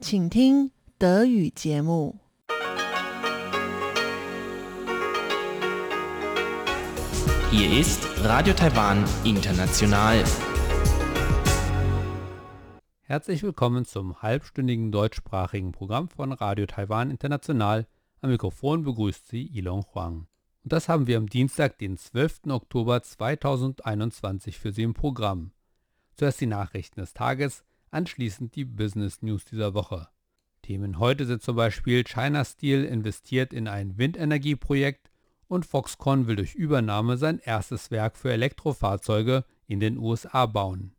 请听德语节目。Hier ist Radio Taiwan International. Herzlich willkommen zum halbstündigen deutschsprachigen Programm von Radio Taiwan International. Am Mikrofon begrüßt Sie Ilon Huang. Und das haben wir am Dienstag, den 12. Oktober 2021 für Sie im Programm. Zuerst die Nachrichten des Tages, anschließend die Business News dieser Woche. Themen heute sind zum Beispiel China Steel investiert in ein Windenergieprojekt und Foxconn will durch Übernahme sein erstes Werk für Elektrofahrzeuge in den USA bauen.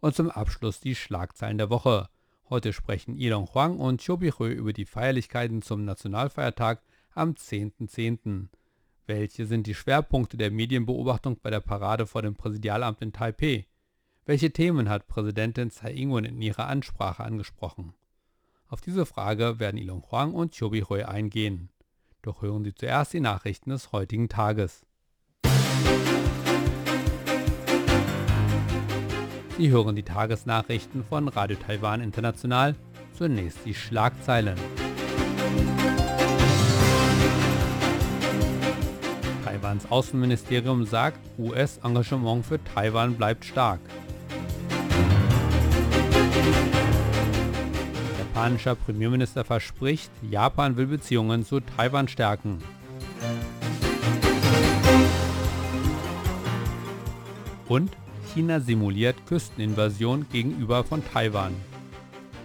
Und zum Abschluss die Schlagzeilen der Woche. Heute sprechen Ilon Huang und Chobichö über die Feierlichkeiten zum Nationalfeiertag am 10.10. .10. Welche sind die Schwerpunkte der Medienbeobachtung bei der Parade vor dem Präsidialamt in Taipeh? Welche Themen hat Präsidentin Tsai Ing-wen in ihrer Ansprache angesprochen? Auf diese Frage werden Ilon Huang und Chobichö eingehen. Doch hören Sie zuerst die Nachrichten des heutigen Tages. Sie hören die Tagesnachrichten von Radio Taiwan International. Zunächst die Schlagzeilen. Taiwans Außenministerium sagt, US-Engagement für Taiwan bleibt stark. Japanischer Premierminister verspricht, Japan will Beziehungen zu Taiwan stärken. Und China simuliert Küsteninvasion gegenüber von Taiwan.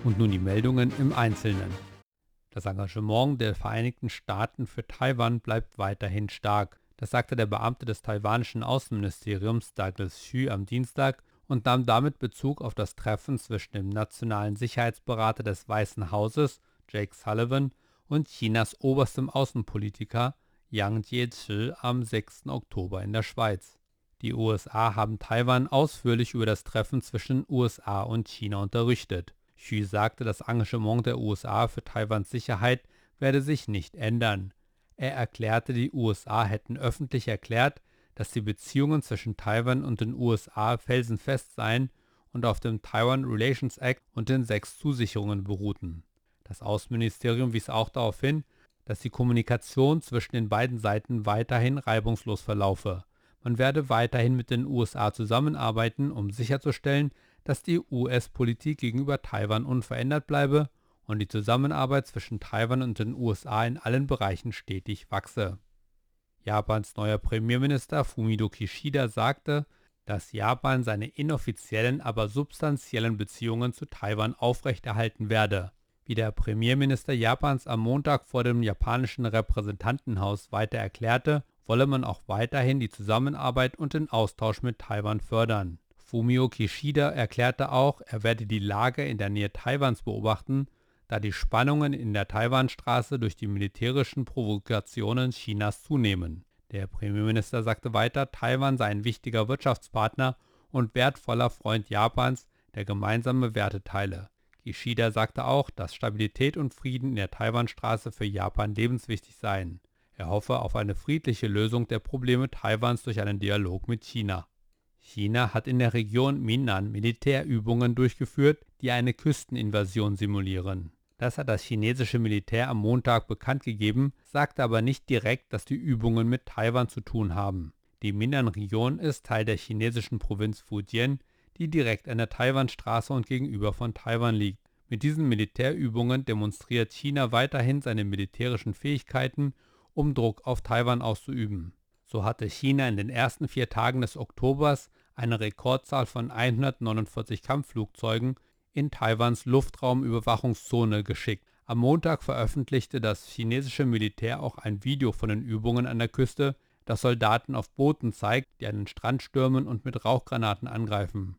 Und nun die Meldungen im Einzelnen. Das Engagement der Vereinigten Staaten für Taiwan bleibt weiterhin stark. Das sagte der Beamte des taiwanischen Außenministeriums Douglas Xu am Dienstag und nahm damit Bezug auf das Treffen zwischen dem nationalen Sicherheitsberater des Weißen Hauses, Jake Sullivan, und Chinas oberstem Außenpolitiker Yang Jiechi am 6. Oktober in der Schweiz. Die USA haben Taiwan ausführlich über das Treffen zwischen USA und China unterrichtet. Xu sagte, das Engagement der USA für Taiwans Sicherheit werde sich nicht ändern. Er erklärte, die USA hätten öffentlich erklärt, dass die Beziehungen zwischen Taiwan und den USA felsenfest seien und auf dem Taiwan Relations Act und den sechs Zusicherungen beruhten. Das Außenministerium wies auch darauf hin, dass die Kommunikation zwischen den beiden Seiten weiterhin reibungslos verlaufe. Man werde weiterhin mit den USA zusammenarbeiten, um sicherzustellen, dass die US-Politik gegenüber Taiwan unverändert bleibe und die Zusammenarbeit zwischen Taiwan und den USA in allen Bereichen stetig wachse. Japans neuer Premierminister Fumio Kishida sagte, dass Japan seine inoffiziellen, aber substanziellen Beziehungen zu Taiwan aufrechterhalten werde. Wie der Premierminister Japans am Montag vor dem japanischen Repräsentantenhaus weiter erklärte, wolle man auch weiterhin die Zusammenarbeit und den Austausch mit Taiwan fördern. Fumio Kishida erklärte auch, er werde die Lage in der Nähe Taiwans beobachten da die Spannungen in der Taiwanstraße durch die militärischen Provokationen Chinas zunehmen. Der Premierminister sagte weiter, Taiwan sei ein wichtiger Wirtschaftspartner und wertvoller Freund Japans, der gemeinsame Werte teile. Kishida sagte auch, dass Stabilität und Frieden in der Taiwanstraße für Japan lebenswichtig seien. Er hoffe auf eine friedliche Lösung der Probleme Taiwans durch einen Dialog mit China. China hat in der Region Minnan Militärübungen durchgeführt, die eine Küsteninvasion simulieren. Das hat das chinesische Militär am Montag bekannt gegeben, sagte aber nicht direkt, dass die Übungen mit Taiwan zu tun haben. Die Minnan-Region ist Teil der chinesischen Provinz Fujian, die direkt an der Taiwanstraße und gegenüber von Taiwan liegt. Mit diesen Militärübungen demonstriert China weiterhin seine militärischen Fähigkeiten, um Druck auf Taiwan auszuüben. So hatte China in den ersten vier Tagen des Oktobers eine Rekordzahl von 149 Kampfflugzeugen in Taiwans Luftraumüberwachungszone geschickt. Am Montag veröffentlichte das chinesische Militär auch ein Video von den Übungen an der Küste, das Soldaten auf Booten zeigt, die einen Strand stürmen und mit Rauchgranaten angreifen.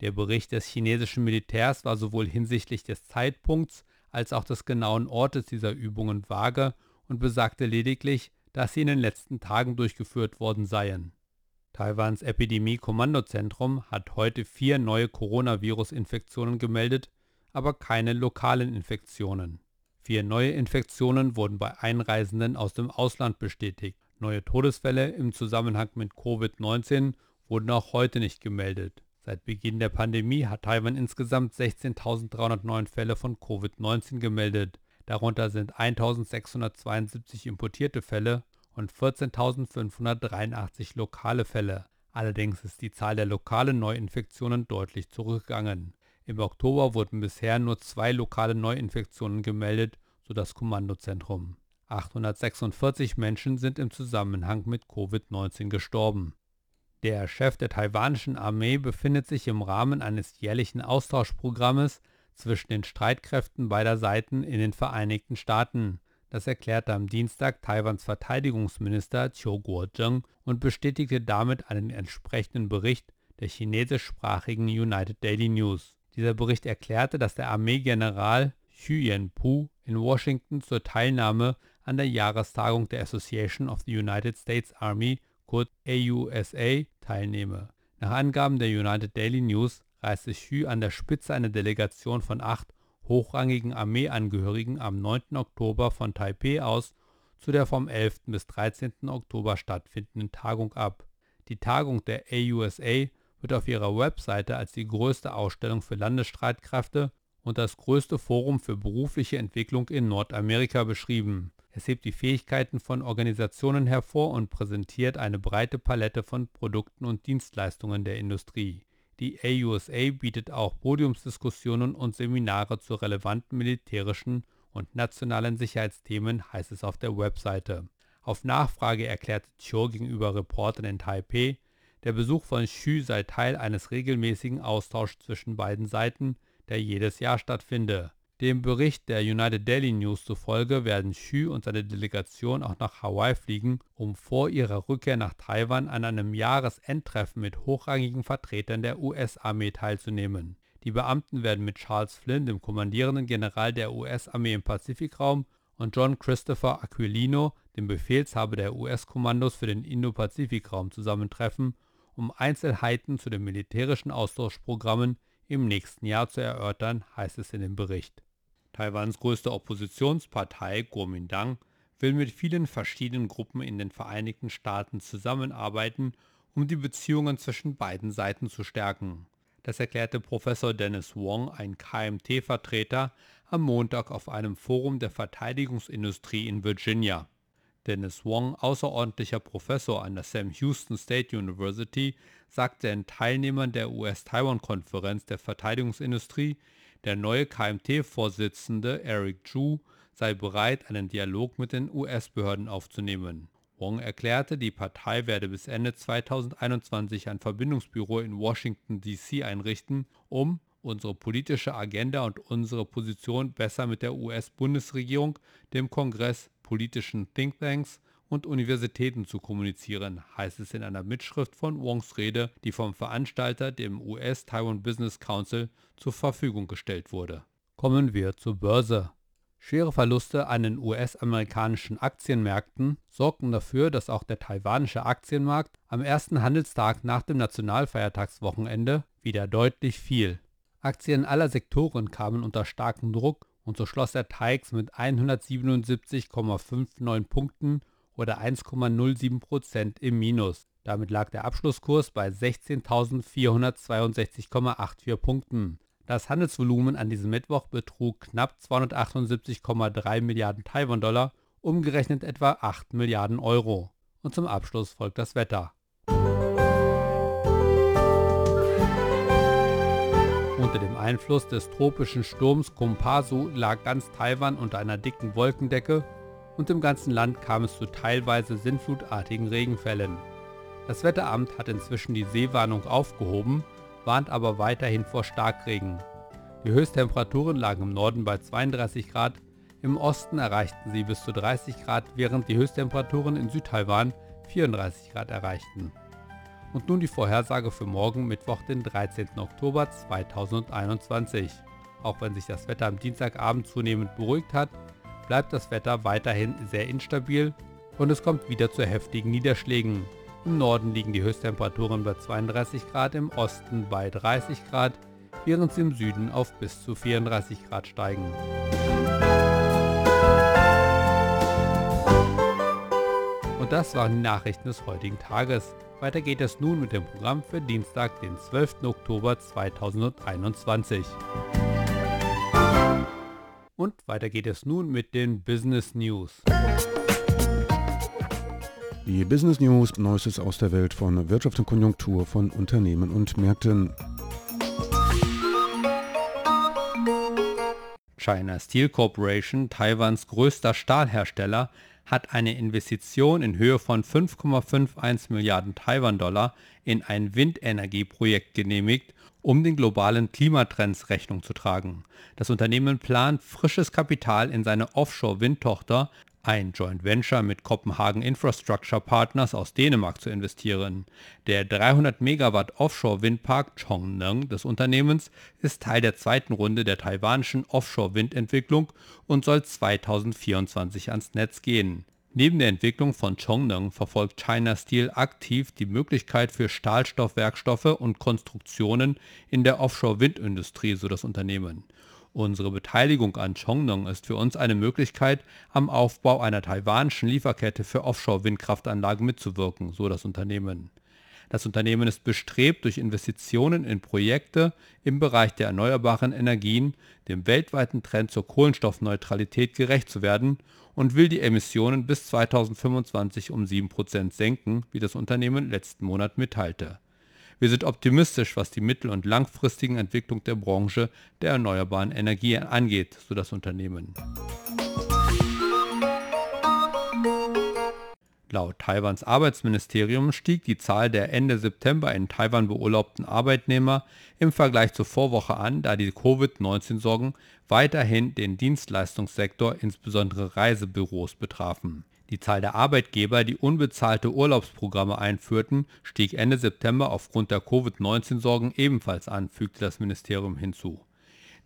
Der Bericht des chinesischen Militärs war sowohl hinsichtlich des Zeitpunkts als auch des genauen Ortes dieser Übungen vage und besagte lediglich, dass sie in den letzten Tagen durchgeführt worden seien. Taiwans Epidemie-Kommandozentrum hat heute vier neue Coronavirus-Infektionen gemeldet, aber keine lokalen Infektionen. Vier neue Infektionen wurden bei Einreisenden aus dem Ausland bestätigt. Neue Todesfälle im Zusammenhang mit Covid-19 wurden auch heute nicht gemeldet. Seit Beginn der Pandemie hat Taiwan insgesamt 16.309 Fälle von Covid-19 gemeldet. Darunter sind 1.672 importierte Fälle und 14.583 lokale Fälle. Allerdings ist die Zahl der lokalen Neuinfektionen deutlich zurückgegangen. Im Oktober wurden bisher nur zwei lokale Neuinfektionen gemeldet, so das Kommandozentrum. 846 Menschen sind im Zusammenhang mit Covid-19 gestorben. Der Chef der taiwanischen Armee befindet sich im Rahmen eines jährlichen Austauschprogrammes zwischen den Streitkräften beider Seiten in den Vereinigten Staaten. Das erklärte am Dienstag Taiwans Verteidigungsminister Chiu Kuo-jeng und bestätigte damit einen entsprechenden Bericht der chinesischsprachigen United Daily News. Dieser Bericht erklärte, dass der Armeegeneral Xu Yanpu in Washington zur Teilnahme an der Jahrestagung der Association of the United States Army kurz AUSA, teilnehme. Nach Angaben der United Daily News reiste Xu an der Spitze einer Delegation von acht hochrangigen Armeeangehörigen am 9. Oktober von Taipeh aus zu der vom 11. bis 13. Oktober stattfindenden Tagung ab. Die Tagung der AUSA wird auf ihrer Webseite als die größte Ausstellung für Landesstreitkräfte und das größte Forum für berufliche Entwicklung in Nordamerika beschrieben. Es hebt die Fähigkeiten von Organisationen hervor und präsentiert eine breite Palette von Produkten und Dienstleistungen der Industrie. Die AUSA bietet auch Podiumsdiskussionen und Seminare zu relevanten militärischen und nationalen Sicherheitsthemen, heißt es auf der Webseite. Auf Nachfrage erklärte Cho gegenüber Reportern in Taipeh, der Besuch von Xu sei Teil eines regelmäßigen Austauschs zwischen beiden Seiten, der jedes Jahr stattfinde. Dem Bericht der United Daily News zufolge werden Xu und seine Delegation auch nach Hawaii fliegen, um vor ihrer Rückkehr nach Taiwan an einem Jahresendtreffen mit hochrangigen Vertretern der US-Armee teilzunehmen. Die Beamten werden mit Charles Flynn, dem kommandierenden General der US-Armee im Pazifikraum, und John Christopher Aquilino, dem Befehlshaber der US-Kommandos für den Indo-Pazifikraum, zusammentreffen, um Einzelheiten zu den militärischen Austauschprogrammen im nächsten Jahr zu erörtern, heißt es in dem Bericht. Taiwans größte Oppositionspartei Kuomintang will mit vielen verschiedenen Gruppen in den Vereinigten Staaten zusammenarbeiten, um die Beziehungen zwischen beiden Seiten zu stärken. Das erklärte Professor Dennis Wong, ein KMT-Vertreter, am Montag auf einem Forum der Verteidigungsindustrie in Virginia. Dennis Wong, außerordentlicher Professor an der Sam Houston State University, sagte den Teilnehmern der US-Taiwan-Konferenz der Verteidigungsindustrie, der neue KMT-Vorsitzende Eric Chu sei bereit, einen Dialog mit den US-Behörden aufzunehmen. Wong erklärte, die Partei werde bis Ende 2021 ein Verbindungsbüro in Washington, D.C. einrichten, um unsere politische Agenda und unsere Position besser mit der US-Bundesregierung, dem Kongress, politischen Thinktanks und Universitäten zu kommunizieren, heißt es in einer Mitschrift von Wongs Rede, die vom Veranstalter, dem US Taiwan Business Council, zur Verfügung gestellt wurde. Kommen wir zur Börse. Schwere Verluste an den US-amerikanischen Aktienmärkten sorgten dafür, dass auch der taiwanische Aktienmarkt am ersten Handelstag nach dem Nationalfeiertagswochenende wieder deutlich fiel. Aktien aller Sektoren kamen unter starken Druck und so schloss der TAIX mit 177,59 Punkten oder 1,07% im Minus. Damit lag der Abschlusskurs bei 16.462,84 Punkten. Das Handelsvolumen an diesem Mittwoch betrug knapp 278,3 Milliarden Taiwan-Dollar, umgerechnet etwa 8 Milliarden Euro. Und zum Abschluss folgt das Wetter. Unter dem Einfluss des tropischen Sturms Kompasu lag ganz Taiwan unter einer dicken Wolkendecke und im ganzen Land kam es zu teilweise sinnflutartigen Regenfällen. Das Wetteramt hat inzwischen die Seewarnung aufgehoben, warnt aber weiterhin vor Starkregen. Die Höchsttemperaturen lagen im Norden bei 32 Grad, im Osten erreichten sie bis zu 30 Grad, während die Höchsttemperaturen in Südtaiwan 34 Grad erreichten. Und nun die Vorhersage für morgen Mittwoch, den 13. Oktober 2021. Auch wenn sich das Wetter am Dienstagabend zunehmend beruhigt hat, bleibt das Wetter weiterhin sehr instabil und es kommt wieder zu heftigen Niederschlägen. Im Norden liegen die Höchsttemperaturen bei 32 Grad, im Osten bei 30 Grad, während sie im Süden auf bis zu 34 Grad steigen. Und das waren die Nachrichten des heutigen Tages. Weiter geht es nun mit dem Programm für Dienstag, den 12. Oktober 2021. Und weiter geht es nun mit den Business News. Die Business News, Neuestes aus der Welt von Wirtschaft und Konjunktur von Unternehmen und Märkten. China Steel Corporation, Taiwans größter Stahlhersteller, hat eine Investition in Höhe von 5,51 Milliarden Taiwan-Dollar in ein Windenergieprojekt genehmigt, um den globalen Klimatrends Rechnung zu tragen. Das Unternehmen plant, frisches Kapital in seine Offshore-Windtochter ein Joint Venture mit Copenhagen Infrastructure Partners aus Dänemark zu investieren. Der 300 Megawatt Offshore-Windpark Chongneng des Unternehmens ist Teil der zweiten Runde der taiwanischen Offshore-Windentwicklung und soll 2024 ans Netz gehen. Neben der Entwicklung von Chongneng verfolgt China Steel aktiv die Möglichkeit für Stahlstoffwerkstoffe und Konstruktionen in der Offshore-Windindustrie, so das Unternehmen. Unsere Beteiligung an Chongnong ist für uns eine Möglichkeit, am Aufbau einer taiwanischen Lieferkette für Offshore-Windkraftanlagen mitzuwirken, so das Unternehmen. Das Unternehmen ist bestrebt, durch Investitionen in Projekte im Bereich der erneuerbaren Energien dem weltweiten Trend zur Kohlenstoffneutralität gerecht zu werden und will die Emissionen bis 2025 um 7% senken, wie das Unternehmen letzten Monat mitteilte. Wir sind optimistisch, was die mittel- und langfristigen Entwicklung der Branche der erneuerbaren Energie angeht, so das Unternehmen. Laut Taiwans Arbeitsministerium stieg die Zahl der Ende September in Taiwan beurlaubten Arbeitnehmer im Vergleich zur Vorwoche an, da die Covid-19-Sorgen weiterhin den Dienstleistungssektor, insbesondere Reisebüros, betrafen. Die Zahl der Arbeitgeber, die unbezahlte Urlaubsprogramme einführten, stieg Ende September aufgrund der Covid-19-Sorgen ebenfalls an, fügte das Ministerium hinzu.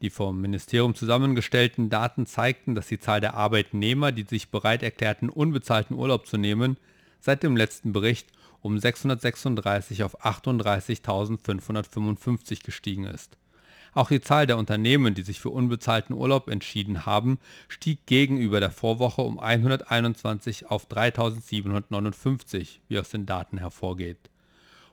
Die vom Ministerium zusammengestellten Daten zeigten, dass die Zahl der Arbeitnehmer, die sich bereit erklärten, unbezahlten Urlaub zu nehmen, seit dem letzten Bericht um 636 auf 38.555 gestiegen ist. Auch die Zahl der Unternehmen, die sich für unbezahlten Urlaub entschieden haben, stieg gegenüber der Vorwoche um 121 auf 3759, wie aus den Daten hervorgeht.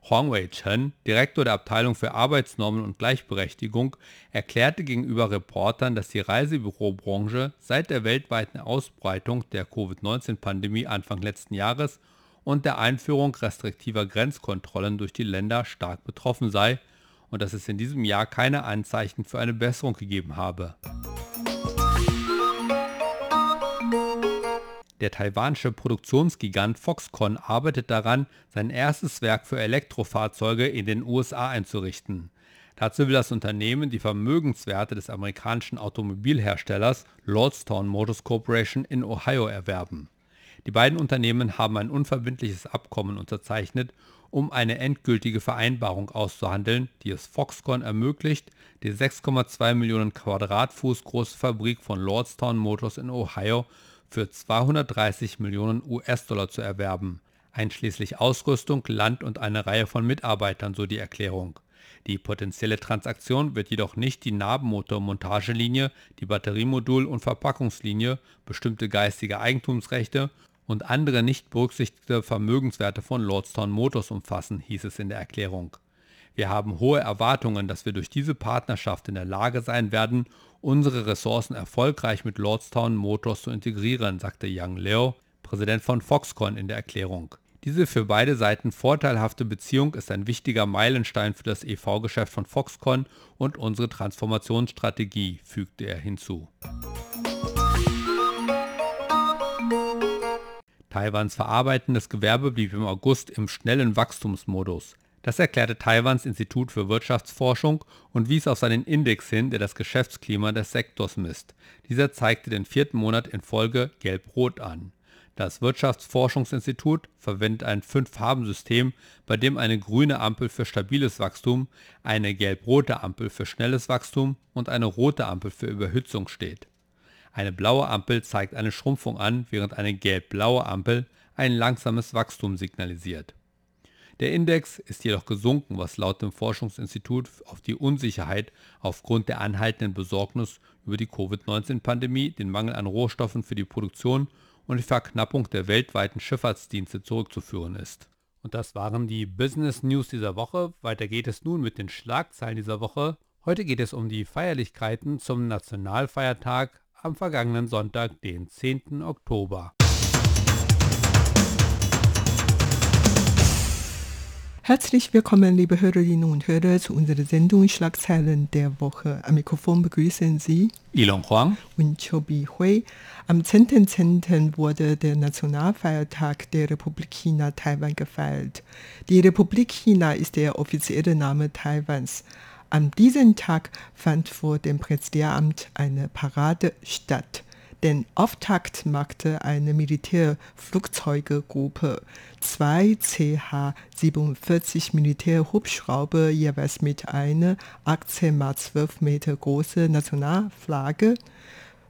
Huang Wei-chen, Direktor der Abteilung für Arbeitsnormen und Gleichberechtigung, erklärte gegenüber Reportern, dass die Reisebürobranche seit der weltweiten Ausbreitung der Covid-19-Pandemie Anfang letzten Jahres und der Einführung restriktiver Grenzkontrollen durch die Länder stark betroffen sei und dass es in diesem Jahr keine Anzeichen für eine Besserung gegeben habe. Der taiwanische Produktionsgigant Foxconn arbeitet daran, sein erstes Werk für Elektrofahrzeuge in den USA einzurichten. Dazu will das Unternehmen die Vermögenswerte des amerikanischen Automobilherstellers Lordstown Motors Corporation in Ohio erwerben. Die beiden Unternehmen haben ein unverbindliches Abkommen unterzeichnet, um eine endgültige Vereinbarung auszuhandeln, die es Foxconn ermöglicht, die 6,2 Millionen Quadratfuß große Fabrik von Lordstown Motors in Ohio für 230 Millionen US-Dollar zu erwerben, einschließlich Ausrüstung, Land und eine Reihe von Mitarbeitern, so die Erklärung. Die potenzielle Transaktion wird jedoch nicht die Nabenmotor-Montagelinie, die Batteriemodul- und Verpackungslinie, bestimmte geistige Eigentumsrechte und andere nicht berücksichtigte Vermögenswerte von Lordstown Motors umfassen, hieß es in der Erklärung. Wir haben hohe Erwartungen, dass wir durch diese Partnerschaft in der Lage sein werden, unsere Ressourcen erfolgreich mit Lordstown Motors zu integrieren, sagte Yang Leo, Präsident von Foxconn in der Erklärung. Diese für beide Seiten vorteilhafte Beziehung ist ein wichtiger Meilenstein für das EV-Geschäft von Foxconn und unsere Transformationsstrategie, fügte er hinzu. Taiwans verarbeitendes Gewerbe blieb im August im schnellen Wachstumsmodus. Das erklärte Taiwans Institut für Wirtschaftsforschung und wies auf seinen Index hin, der das Geschäftsklima des Sektors misst. Dieser zeigte den vierten Monat in Folge gelb-rot an. Das Wirtschaftsforschungsinstitut verwendet ein Fünf-Farben-System, bei dem eine grüne Ampel für stabiles Wachstum, eine gelb-rote Ampel für schnelles Wachstum und eine rote Ampel für Überhitzung steht. Eine blaue Ampel zeigt eine Schrumpfung an, während eine gelb-blaue Ampel ein langsames Wachstum signalisiert. Der Index ist jedoch gesunken, was laut dem Forschungsinstitut auf die Unsicherheit aufgrund der anhaltenden Besorgnis über die Covid-19-Pandemie, den Mangel an Rohstoffen für die Produktion und die Verknappung der weltweiten Schifffahrtsdienste zurückzuführen ist. Und das waren die Business News dieser Woche. Weiter geht es nun mit den Schlagzeilen dieser Woche. Heute geht es um die Feierlichkeiten zum Nationalfeiertag am vergangenen Sonntag, den 10. Oktober. Herzlich willkommen, liebe Hörerinnen und Hörer, zu unserer Sendung Schlagzeilen der Woche. Am Mikrofon begrüßen Sie Ilon Huang und Chobi Hui. Am 10.10. .10. wurde der Nationalfeiertag der Republik China Taiwan gefeiert. Die Republik China ist der offizielle Name Taiwans. An diesem Tag fand vor dem Präsidialamt eine Parade statt. Den Auftakt machte eine Militärflugzeugegruppe. Zwei CH-47 Militärhubschrauber jeweils mit einer 18 mal 12 Meter großen Nationalflagge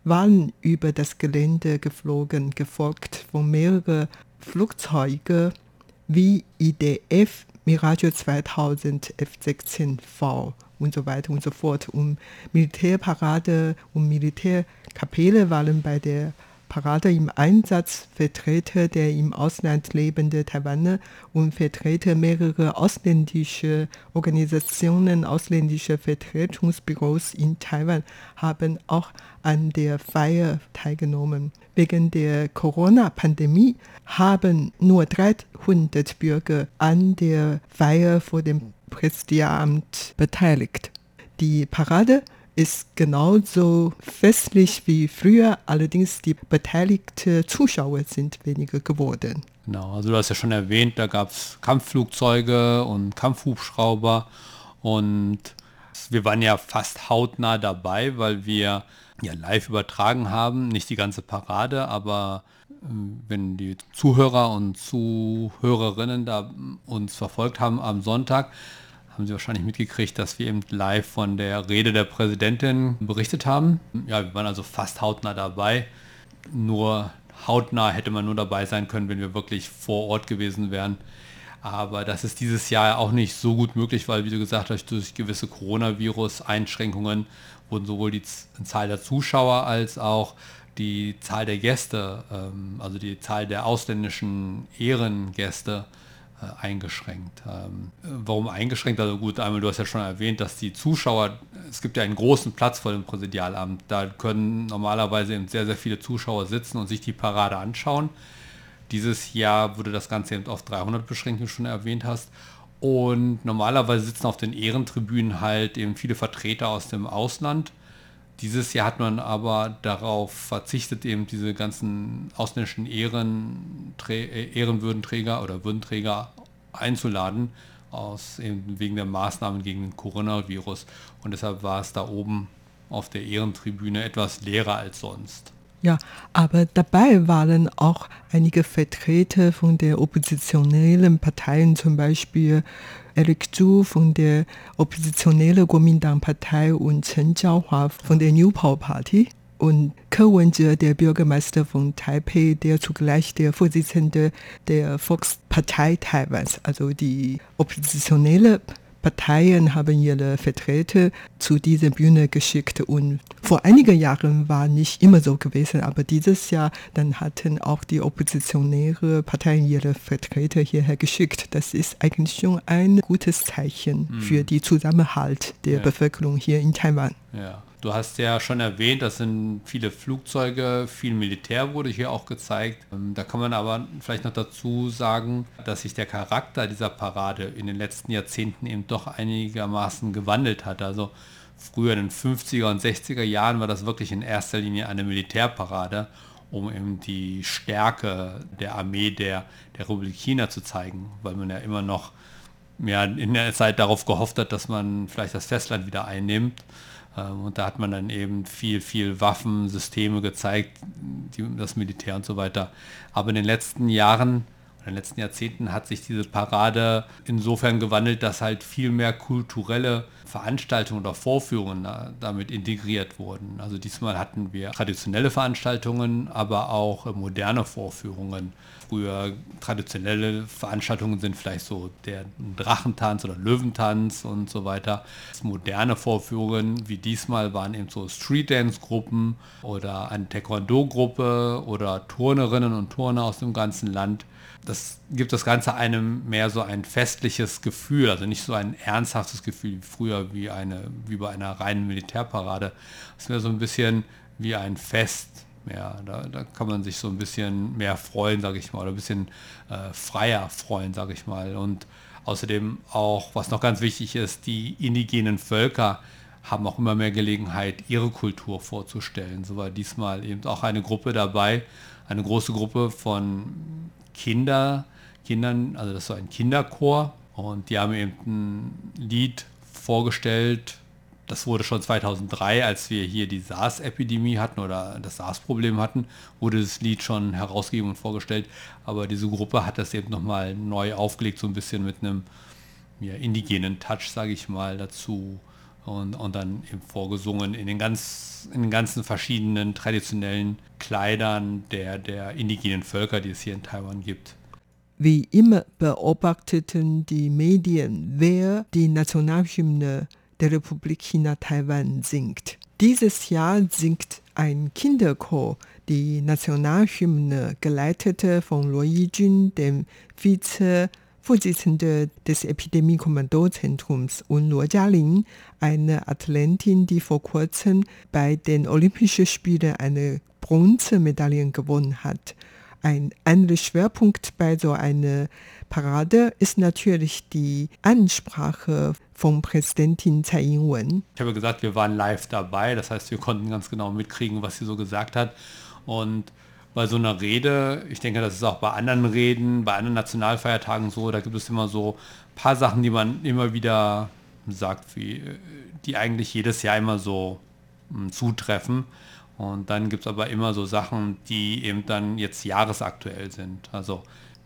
waren über das Gelände geflogen, gefolgt von mehreren Flugzeugen wie IDF Mirage 2000 F-16V und so weiter und so fort. Und Militärparade und Militärkapelle waren bei der Parade im Einsatz Vertreter der im Ausland lebenden Taiwaner und Vertreter mehrerer ausländischer Organisationen, ausländischer Vertretungsbüros in Taiwan haben auch an der Feier teilgenommen. Wegen der Corona-Pandemie haben nur 300 Bürger an der Feier vor dem Präsidialamt beteiligt. Die Parade ist genauso festlich wie früher, allerdings die beteiligten Zuschauer sind weniger geworden. Genau, also du hast ja schon erwähnt, da gab es Kampfflugzeuge und Kampfhubschrauber und wir waren ja fast hautnah dabei, weil wir ja live übertragen haben, nicht die ganze Parade, aber wenn die Zuhörer und Zuhörerinnen da uns verfolgt haben am Sonntag, haben Sie wahrscheinlich mitgekriegt, dass wir eben live von der Rede der Präsidentin berichtet haben. Ja, wir waren also fast hautnah dabei. Nur hautnah hätte man nur dabei sein können, wenn wir wirklich vor Ort gewesen wären. Aber das ist dieses Jahr auch nicht so gut möglich, weil, wie du gesagt hast, durch gewisse Coronavirus-Einschränkungen wurden sowohl die Zahl der Zuschauer als auch die Zahl der Gäste, ähm, also die Zahl der ausländischen Ehrengäste, äh, eingeschränkt. Ähm, warum eingeschränkt? Also gut, einmal du hast ja schon erwähnt, dass die Zuschauer, es gibt ja einen großen Platz vor dem Präsidialamt, da können normalerweise eben sehr, sehr viele Zuschauer sitzen und sich die Parade anschauen. Dieses Jahr wurde das Ganze eben auf 300 beschränkt, wie du schon erwähnt hast. Und normalerweise sitzen auf den Ehrentribünen halt eben viele Vertreter aus dem Ausland. Dieses Jahr hat man aber darauf verzichtet, eben diese ganzen ausländischen äh, Ehrenwürdenträger oder Würdenträger einzuladen, aus, eben wegen der Maßnahmen gegen den Coronavirus. Und deshalb war es da oben auf der Ehrentribüne etwas leerer als sonst. Ja, aber dabei waren auch einige Vertreter von der oppositionellen Parteien, zum Beispiel Eric Zhu von der oppositionellen Kuomintang-Partei und Chen Jiahua von der New Power Party und Ke Wen-je, der Bürgermeister von Taipei, der zugleich der Vorsitzende der Volkspartei Taiwans, also die oppositionelle Parteien haben ihre Vertreter zu dieser Bühne geschickt und vor einigen Jahren war nicht immer so gewesen, aber dieses Jahr dann hatten auch die oppositionäre Parteien ihre Vertreter hierher geschickt. Das ist eigentlich schon ein gutes Zeichen mhm. für die Zusammenhalt der ja. Bevölkerung hier in Taiwan. Ja. Du hast ja schon erwähnt, das sind viele Flugzeuge, viel Militär wurde hier auch gezeigt. Ähm, da kann man aber vielleicht noch dazu sagen, dass sich der Charakter dieser Parade in den letzten Jahrzehnten eben doch einigermaßen gewandelt hat. Also früher in den 50er und 60er Jahren war das wirklich in erster Linie eine Militärparade, um eben die Stärke der Armee der, der Republik China zu zeigen, weil man ja immer noch ja, in der Zeit darauf gehofft hat, dass man vielleicht das Festland wieder einnimmt. Ähm, und da hat man dann eben viel, viel Waffensysteme gezeigt, die, das Militär und so weiter. Aber in den letzten Jahren, in den letzten Jahrzehnten hat sich diese Parade insofern gewandelt, dass halt viel mehr kulturelle Veranstaltungen oder Vorführungen damit integriert wurden. Also diesmal hatten wir traditionelle Veranstaltungen, aber auch moderne Vorführungen früher traditionelle Veranstaltungen sind vielleicht so der Drachentanz oder Löwentanz und so weiter. Moderne Vorführungen wie diesmal waren eben so Street-Dance-Gruppen oder eine Taekwondo-Gruppe oder Turnerinnen und Turner aus dem ganzen Land. das gibt das Ganze einem mehr so ein festliches Gefühl, also nicht so ein ernsthaftes Gefühl wie früher, wie, eine, wie bei einer reinen Militärparade. Ist mehr so ein bisschen wie ein Fest. Ja, da, da kann man sich so ein bisschen mehr freuen, sage ich mal, oder ein bisschen äh, freier freuen, sage ich mal. Und außerdem auch, was noch ganz wichtig ist, die indigenen Völker haben auch immer mehr Gelegenheit, ihre Kultur vorzustellen. So war diesmal eben auch eine Gruppe dabei, eine große Gruppe von Kinder, Kindern, also das war ein Kinderchor und die haben eben ein Lied vorgestellt, das wurde schon 2003, als wir hier die SARS-Epidemie hatten oder das SARS-Problem hatten, wurde das Lied schon herausgegeben und vorgestellt. Aber diese Gruppe hat das eben nochmal neu aufgelegt, so ein bisschen mit einem ja, indigenen Touch, sage ich mal, dazu. Und, und dann eben vorgesungen in den, ganz, in den ganzen verschiedenen traditionellen Kleidern der, der indigenen Völker, die es hier in Taiwan gibt. Wie immer beobachteten die Medien, wer die Nationalhymne der Republik China Taiwan singt. Dieses Jahr singt ein Kinderchor die Nationalhymne, geleitet von Luo Yijun, dem Vizevorsitzenden des Epidemie-Kommandozentrums, und Luo Jialing, eine Athletin, die vor kurzem bei den Olympischen Spielen eine Bronzemedaille gewonnen hat. Ein anderer Schwerpunkt bei so einer Parade ist natürlich die Ansprache von Präsidentin Tsai Ing-wen. Ich habe gesagt, wir waren live dabei, das heißt, wir konnten ganz genau mitkriegen, was sie so gesagt hat. Und bei so einer Rede, ich denke, das ist auch bei anderen Reden, bei anderen Nationalfeiertagen so, da gibt es immer so ein paar Sachen, die man immer wieder sagt, wie, die eigentlich jedes Jahr immer so hm, zutreffen. Und dann gibt es aber immer so Sachen, die eben dann jetzt jahresaktuell sind. Also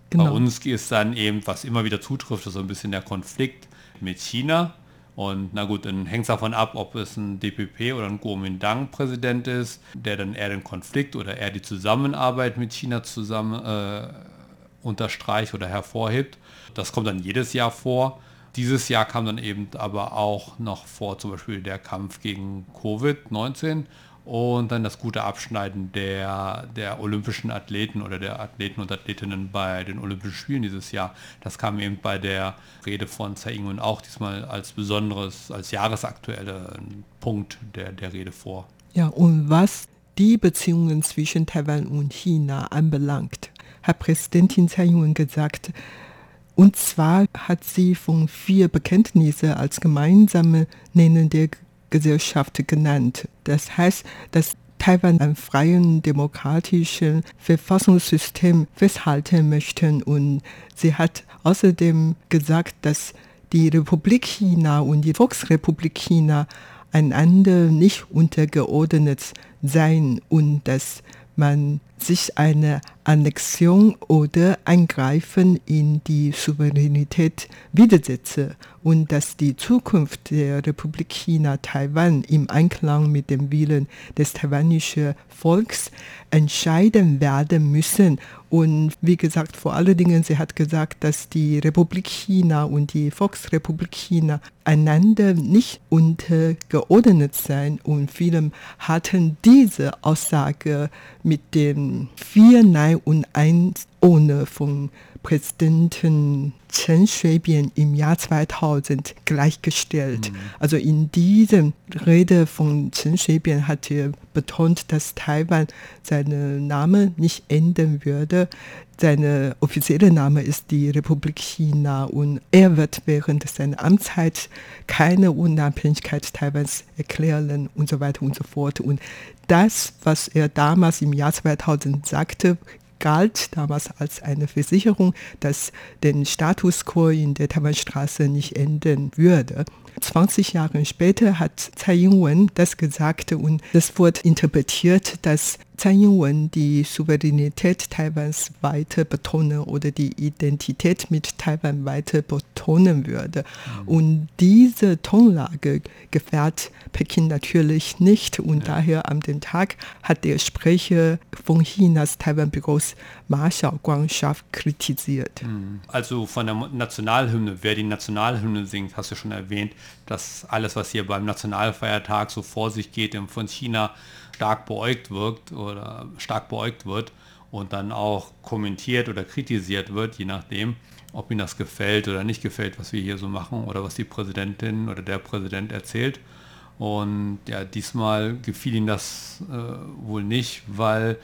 genau. bei uns ist dann eben, was immer wieder zutrifft, so ein bisschen der Konflikt mit China. Und na gut, dann hängt es davon ab, ob es ein DPP oder ein Kuomintang-Präsident ist, der dann eher den Konflikt oder eher die Zusammenarbeit mit China zusammen äh, unterstreicht oder hervorhebt. Das kommt dann jedes Jahr vor. Dieses Jahr kam dann eben aber auch noch vor zum Beispiel der Kampf gegen Covid-19 und dann das gute Abschneiden der, der olympischen Athleten oder der Athleten und Athletinnen bei den Olympischen Spielen dieses Jahr. Das kam eben bei der Rede von Tsai Ing-wen auch diesmal als besonderes, als jahresaktueller Punkt der, der Rede vor. Ja, und was die Beziehungen zwischen Taiwan und China anbelangt, hat Präsidentin Tsai Ing-wen gesagt, und zwar hat sie von vier Bekenntnissen als gemeinsame nennende Gesellschaft genannt. Das heißt, dass Taiwan ein freien demokratischen Verfassungssystem festhalten möchten und sie hat außerdem gesagt, dass die Republik China und die Volksrepublik China einander nicht untergeordnet seien und dass man sich eine Annexion oder Eingreifen in die Souveränität widersetze und dass die Zukunft der Republik China Taiwan im Einklang mit dem Willen des taiwanischen Volks entscheiden werden müssen. Und wie gesagt, vor allen Dingen, sie hat gesagt, dass die Republik China und die Volksrepublik China einander nicht untergeordnet seien. Und viele hatten diese Aussage mit dem vier Nein und eins ohne von Präsidenten Chen Shui-bian im Jahr 2000 gleichgestellt. Mhm. Also in dieser Rede von Chen Shui-bian hat er betont, dass Taiwan seinen Namen nicht ändern würde. Seine offizielle Name ist die Republik China und er wird während seiner Amtszeit keine Unabhängigkeit Taiwans erklären und so weiter und so fort. Und das, was er damals im Jahr 2000 sagte, galt damals als eine Versicherung, dass den Status quo in der Taiwanstraße nicht ändern würde. 20 Jahre später hat Tsai Ing-wen das gesagt und das wurde interpretiert, dass Tsai Ing-wen die Souveränität Taiwans weiter betonen oder die Identität mit Taiwan weiter betonen würde. Mhm. Und diese Tonlage gefällt Peking natürlich nicht und ja. daher an dem Tag hat der Sprecher von Chinas Taiwan-Büros Ma Xiaoguang scharf kritisiert. Mhm. Also von der Nationalhymne, wer die Nationalhymne singt, hast du schon erwähnt, dass alles, was hier beim Nationalfeiertag so vor sich geht, von China stark beäugt wirkt oder stark beäugt wird. und dann auch kommentiert oder kritisiert wird, je nachdem, ob ihnen das gefällt oder nicht gefällt, was wir hier so machen oder was die Präsidentin oder der Präsident erzählt. Und ja, diesmal gefiel ihnen das äh, wohl nicht, weil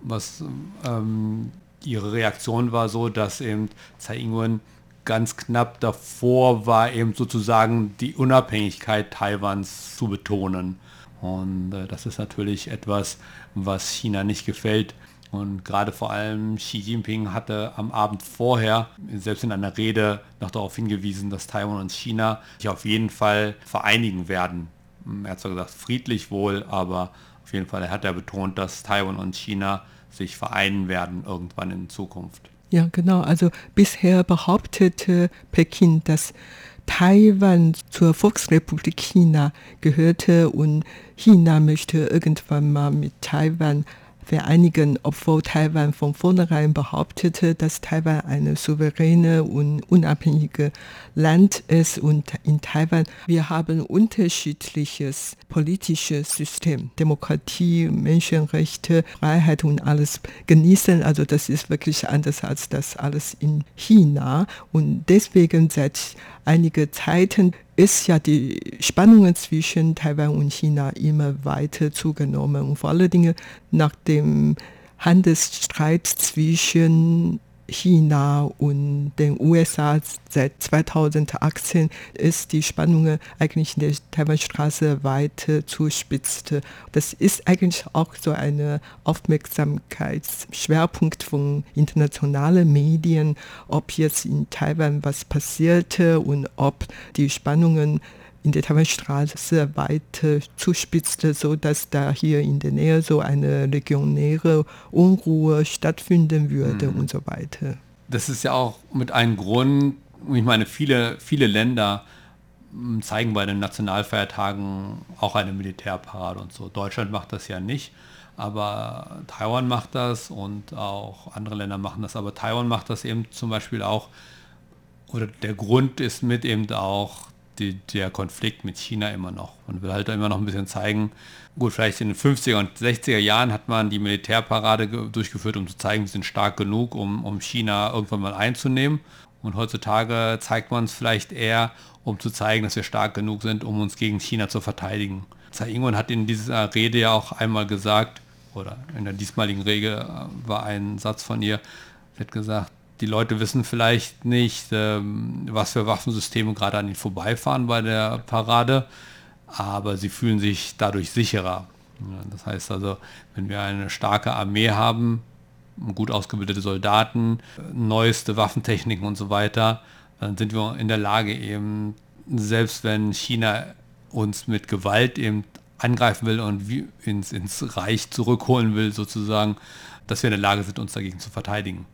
was ähm, ihre Reaktion war so, dass eben Tsai Ing-wen ganz knapp davor war, eben sozusagen die Unabhängigkeit Taiwans zu betonen. Und äh, das ist natürlich etwas, was China nicht gefällt. Und gerade vor allem Xi Jinping hatte am Abend vorher, selbst in einer Rede, noch darauf hingewiesen, dass Taiwan und China sich auf jeden Fall vereinigen werden. Er hat zwar gesagt, friedlich wohl, aber auf jeden Fall hat er betont, dass Taiwan und China sich vereinen werden irgendwann in Zukunft. Ja, genau. Also bisher behauptete Peking, dass Taiwan zur Volksrepublik China gehörte und China möchte irgendwann mal mit Taiwan vereinigen, obwohl Taiwan von vornherein behauptete, dass Taiwan eine souveräne und unabhängige Land ist und in Taiwan wir haben unterschiedliches politisches System, Demokratie, Menschenrechte, Freiheit und alles genießen. Also das ist wirklich anders als das alles in China und deswegen seit einige Zeiten ist ja die Spannungen zwischen Taiwan und China immer weiter zugenommen. Und vor allen Dingen nach dem Handelsstreit zwischen China und den USA seit 2018 ist die Spannung eigentlich in der Taiwanstraße weiter zuspitzt. Das ist eigentlich auch so ein Aufmerksamkeitsschwerpunkt von internationalen Medien, ob jetzt in Taiwan was passierte und ob die Spannungen in der Taiwanstraße weiter zuspitzte, sodass da hier in der Nähe so eine regionäre Unruhe stattfinden würde mhm. und so weiter. Das ist ja auch mit einem Grund, ich meine, viele, viele Länder hm, zeigen bei den Nationalfeiertagen auch eine Militärparade und so. Deutschland macht das ja nicht, aber Taiwan macht das und auch andere Länder machen das, aber Taiwan macht das eben zum Beispiel auch, oder der Grund ist mit eben auch die, der Konflikt mit China immer noch. Man will halt immer noch ein bisschen zeigen, gut, vielleicht in den 50er und 60er Jahren hat man die Militärparade durchgeführt, um zu zeigen, wir sind stark genug, um, um China irgendwann mal einzunehmen. Und heutzutage zeigt man es vielleicht eher, um zu zeigen, dass wir stark genug sind, um uns gegen China zu verteidigen. Tsai Ing-wen hat in dieser Rede ja auch einmal gesagt, oder in der diesmaligen Rede war ein Satz von ihr, sie hat gesagt, die Leute wissen vielleicht nicht, ähm, was für Waffensysteme gerade an ihnen vorbeifahren bei der Parade, aber sie fühlen sich dadurch sicherer. das heißt also, wenn wir eine starke Armee haben, gut ausgebildete Soldaten, neueste Waffentechniken und so weiter, dann sind wir in der Lage eben, selbst wenn China uns mit Gewalt eben angreifen will und ins, ins Reich zurückholen will sozusagen, dass wir in der Lage sind, uns dagegen zu verteidigen.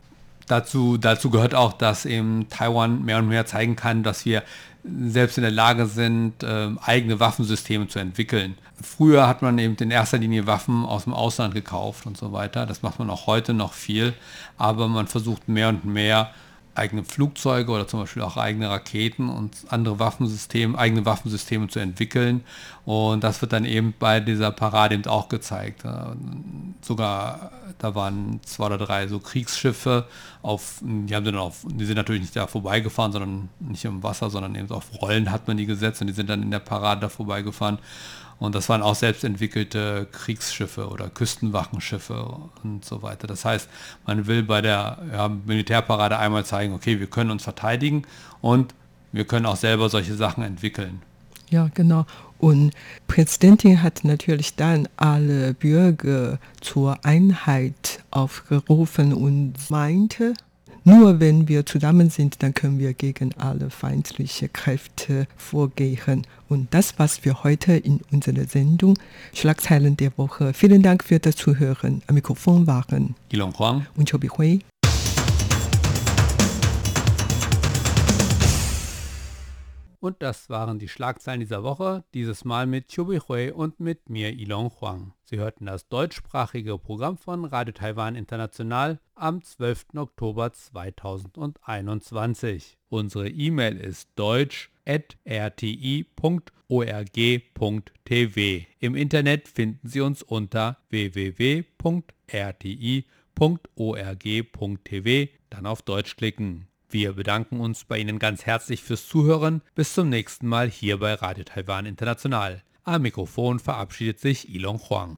Dazu, dazu gehört auch, dass eben Taiwan mehr und mehr zeigen kann, dass wir selbst in der Lage sind, äh, eigene Waffensysteme zu entwickeln. Früher hat man eben in erster Linie Waffen aus dem Ausland gekauft und so weiter. Das macht man auch heute noch viel, aber man versucht mehr und mehr eigene Flugzeuge oder zum Beispiel auch eigene Raketen und andere Waffensysteme, eigene Waffensysteme zu entwickeln. Und das wird dann eben bei dieser Parade eben auch gezeigt. Sogar da waren zwei oder drei so Kriegsschiffe auf, die haben dann auf, die sind natürlich nicht da vorbeigefahren, sondern nicht im Wasser, sondern eben auf Rollen hat man die gesetzt und die sind dann in der Parade da vorbeigefahren. Und das waren auch selbstentwickelte Kriegsschiffe oder Küstenwachenschiffe und so weiter. Das heißt, man will bei der ja, Militärparade einmal zeigen, okay, wir können uns verteidigen und wir können auch selber solche Sachen entwickeln. Ja, genau. Und Präsidentin hat natürlich dann alle Bürger zur Einheit aufgerufen und meinte, nur wenn wir zusammen sind, dann können wir gegen alle feindlichen Kräfte vorgehen. Und das war's für heute in unserer Sendung Schlagzeilen der Woche. Vielen Dank für das Zuhören. Am Mikrofon waren Ilon Huang und Chobi Hui. Und das waren die Schlagzeilen dieser Woche, dieses Mal mit Chubi Hui und mit mir Ilon Huang. Sie hörten das deutschsprachige Programm von Radio Taiwan International am 12. Oktober 2021. Unsere E-Mail ist deutsch rti.org.tv. Im Internet finden Sie uns unter www.rti.org.tv, dann auf Deutsch klicken. Wir bedanken uns bei Ihnen ganz herzlich fürs Zuhören. Bis zum nächsten Mal hier bei Radio Taiwan International. Am Mikrofon verabschiedet sich Ilon Huang.